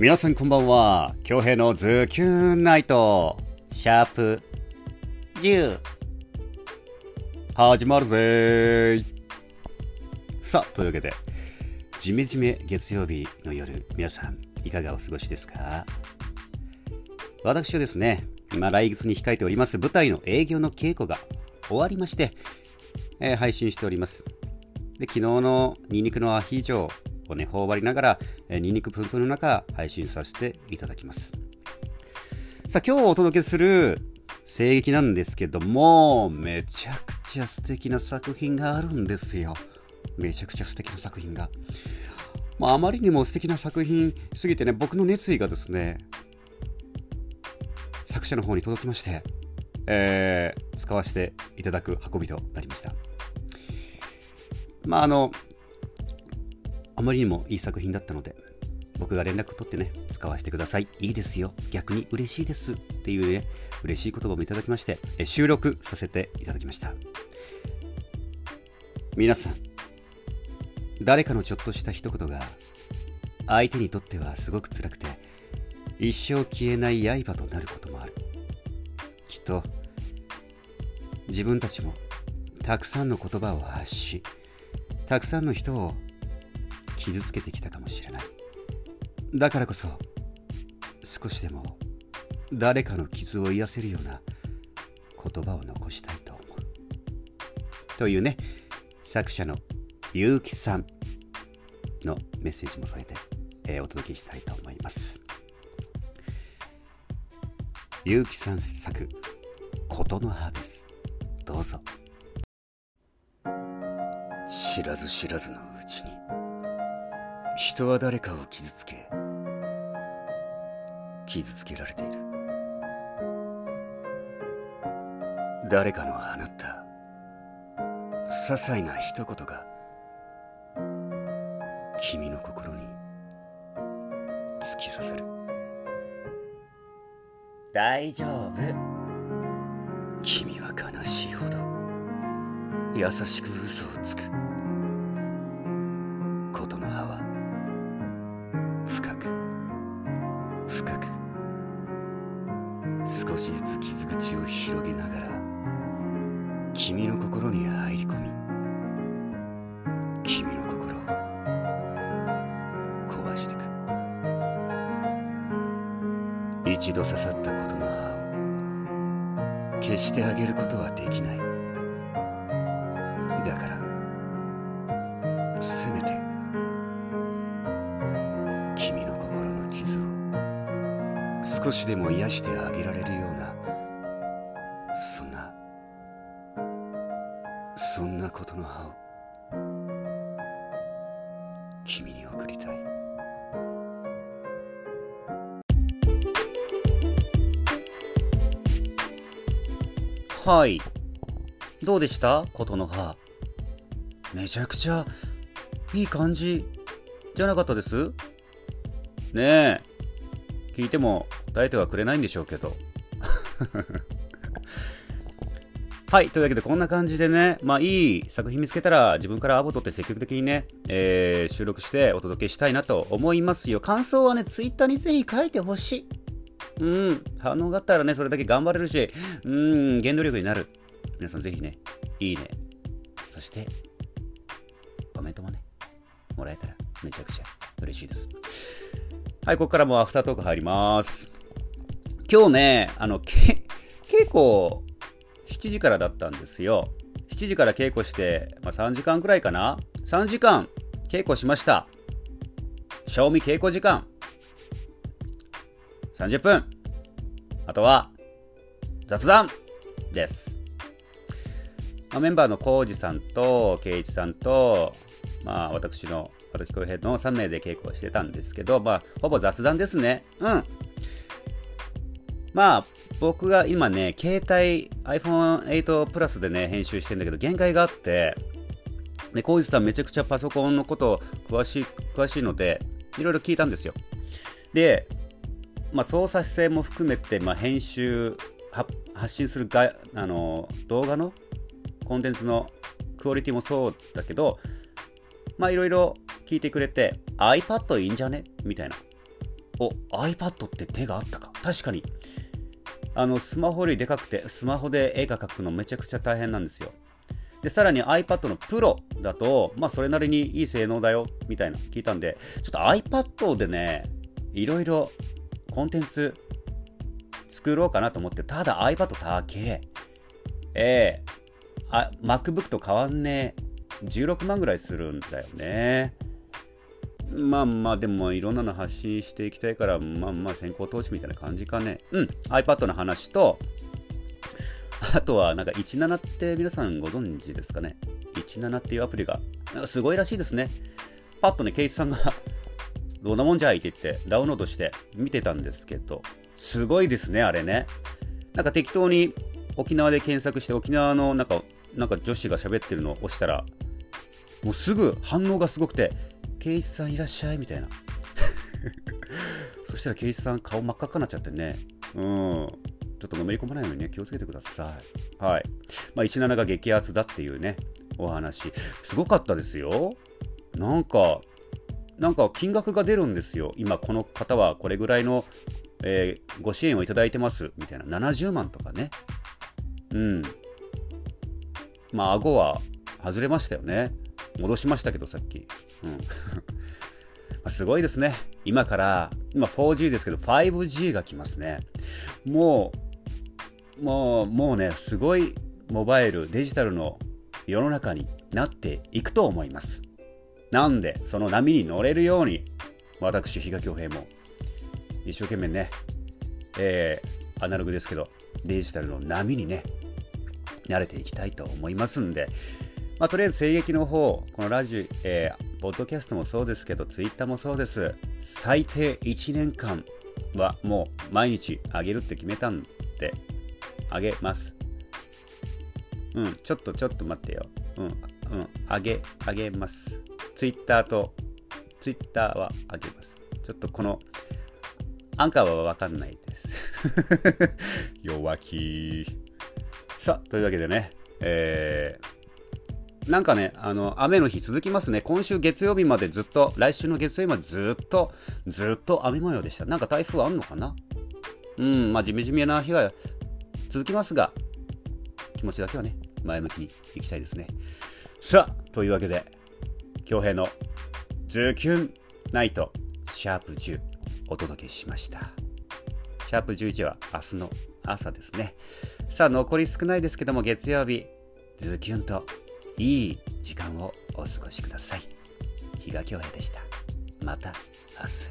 皆さんこんばんは。京平のズキューンナイト、シャープ10。始まるぜー。さあ、というわけで、じめじめ月曜日の夜、皆さんいかがお過ごしですか？私はですね、今来月に控えております舞台の営業の稽古が終わりまして、えー配信しております。で、昨日のニンニクのアヒージョをね、頬張りながら、えーニンニクプンプンの中、配信させていただきます。さあ、今日お届けする声劇なんですけども、めちゃくちゃ素敵な作品があるんですよ。めちゃくちゃ素敵な作品が。まあ、あまりにも素敵な作品すぎてね、僕の熱意がですね、作者の方に届きまして、えー使わせていただく運びとなりました。まああの、あまりにもいい作品だったので、僕が連絡取ってね、使わせてください。いいですよ。逆に嬉しいです。っていうね、嬉しい言葉もいただきまして、え収録させていただきました。皆さん、誰かのちょっとした一言が、相手にとってはすごく辛くて、一生消えない刃となることもある。きっと、自分たちもたくさんの言葉を発し、たくさんの人を傷つけてきたかもしれない。だからこそ、少しでも誰かの傷を癒せるような言葉を残したいと思う。というね、作者の結城さんのメッセージも添えて、えーお届けしたいと思います。結城さん作、琴の葉です。どうぞ。知らず知らずのうちに、人は誰かを傷つけ、傷つけられている。誰かの放った、些細な一言が、君の心に突き刺さる。大丈夫。君は悲しいほど優しく嘘をつく深く深く少しずつ傷口を広げながら君の心に入り込み君の心を壊してく。一度刺さった琴の葉を消してあげることはできない。だから少しでも癒してあげられるようなそんなそんなことの葉を君に送りたいはい。どうでした？琴の葉。めちゃくちゃいい感じじゃなかったです？ねえ。聞いても答えてはくれないんでしょうけど。はい。というわけで、こんな感じでね、まあ、いい作品見つけたら、自分からアボ取って積極的にね、えー収録してお届けしたいなと思いますよ。感想はね、ツイッターにぜひ書いてほしい。うん、反応があったらね、それだけ頑張れるし、うん、原動力になる。皆さんぜひね、いいね。そして、コメントもね、もらえたらめちゃくちゃ嬉しいです。はい、ここからもアフタートーク入ります。今日ね、あの、け稽古、7時からだったんですよ。7時から稽古して、まあ、3時間くらいかな ?3 時間稽古しました。賞味稽古時間。30分。あとは、雑談です。まあ、メンバーのコウジさんと、ケイチさんと、まあ、私の、私小平の3名で稽古をしてたんですけど、まあ、ほぼ雑談ですね。うん。まあ、僕が今ね、携帯 iPhone8 プラスでね、編集してんだけど、限界があって、で、コウジさんめちゃくちゃパソコンのこと詳しい、詳しいので、いろいろ聞いたんですよ。で、まあ、操作姿勢も含めて、まあ、編集発信するがあの動画のコンテンツのクオリティもそうだけどまあいろいろ聞いてくれて iPad いいんじゃね？みたいなお iPad って手があったか。確かに。あのスマホよりでかくてスマホで絵が描くのめちゃくちゃ大変なんですよ。でさらに iPad の Pro だとまあそれなりにいい性能だよみたいな聞いたんでちょっと iPad でねいろいろコンテンツ作ろうかなと思ってただ iPad 高ええ。ー、MacBook と変わんねえ。16万ぐらいするんだよね。まあまあでもいろんなの発信していきたいからまあまあ先行投資みたいな感じかね。うん。iPad の話とあとはなんか17って皆さんご存知ですかね。17っていうアプリがなんかすごいらしいですね。パッとねケイスさんがどんなもんじゃいって言ってダウンロードして見てたんですけどすごいですねあれね。なんか適当に沖縄で検索して沖縄のなんかなんか女子が喋ってるのを押したらもうすぐ反応がすごくて圭一さんいらっしゃいみたいな。そしたら圭一さん顔真っ赤っかになっちゃってね。うん。ちょっとのめり込まないようにね気をつけてください。はい。まあ17が激アツだっていうねお話。すごかったですよ。なんかなんか金額が出るんですよ。今この方はこれぐらいの、えー、ご支援をいただいてます。みたいな。70万とかね。うん。まあ顎は外れましたよね。戻しましたけどさっきうん、すごいですね。今から、今 4G ですけど 5G が来ますね。もう、もう、もうね、すごいモバイル、デジタルの世の中になっていくと思います。なんで、その波に乗れるように、私、比嘉恭平も一生懸命ね、えー、アナログですけど、デジタルの波にね、慣れていきたいと思いますんで、まあ、とりあえず声劇の方、このラジオ、えー、ポッドキャストもそうですけど、ツイッターもそうです。最低1年間はもう毎日あげるって決めたんで、あげます。うん、ちょっとちょっと待ってよ。うん、うん、あげ、あげます。ツイッターと、ツイッターはあげます。ちょっとこの、アンカーはわかんないです。弱気。さあ、というわけでね、えー、なんかね、あの、雨の日続きますね。今週月曜日までずっと、来週の月曜日までずっと、ずっと雨模様でした。なんか台風あんのかな？うん、まあ、じめじめな日が続きますが、気持ちだけはね、前向きにいきたいですね。さあ、というわけで、京平のズキュンナイトシャープ10お届けしました。シャープ11は明日の朝ですね。さあ、残り少ないですけども、月曜日、ズキュンといい時間をお過ごしください。日嘉恭平でした。また明日。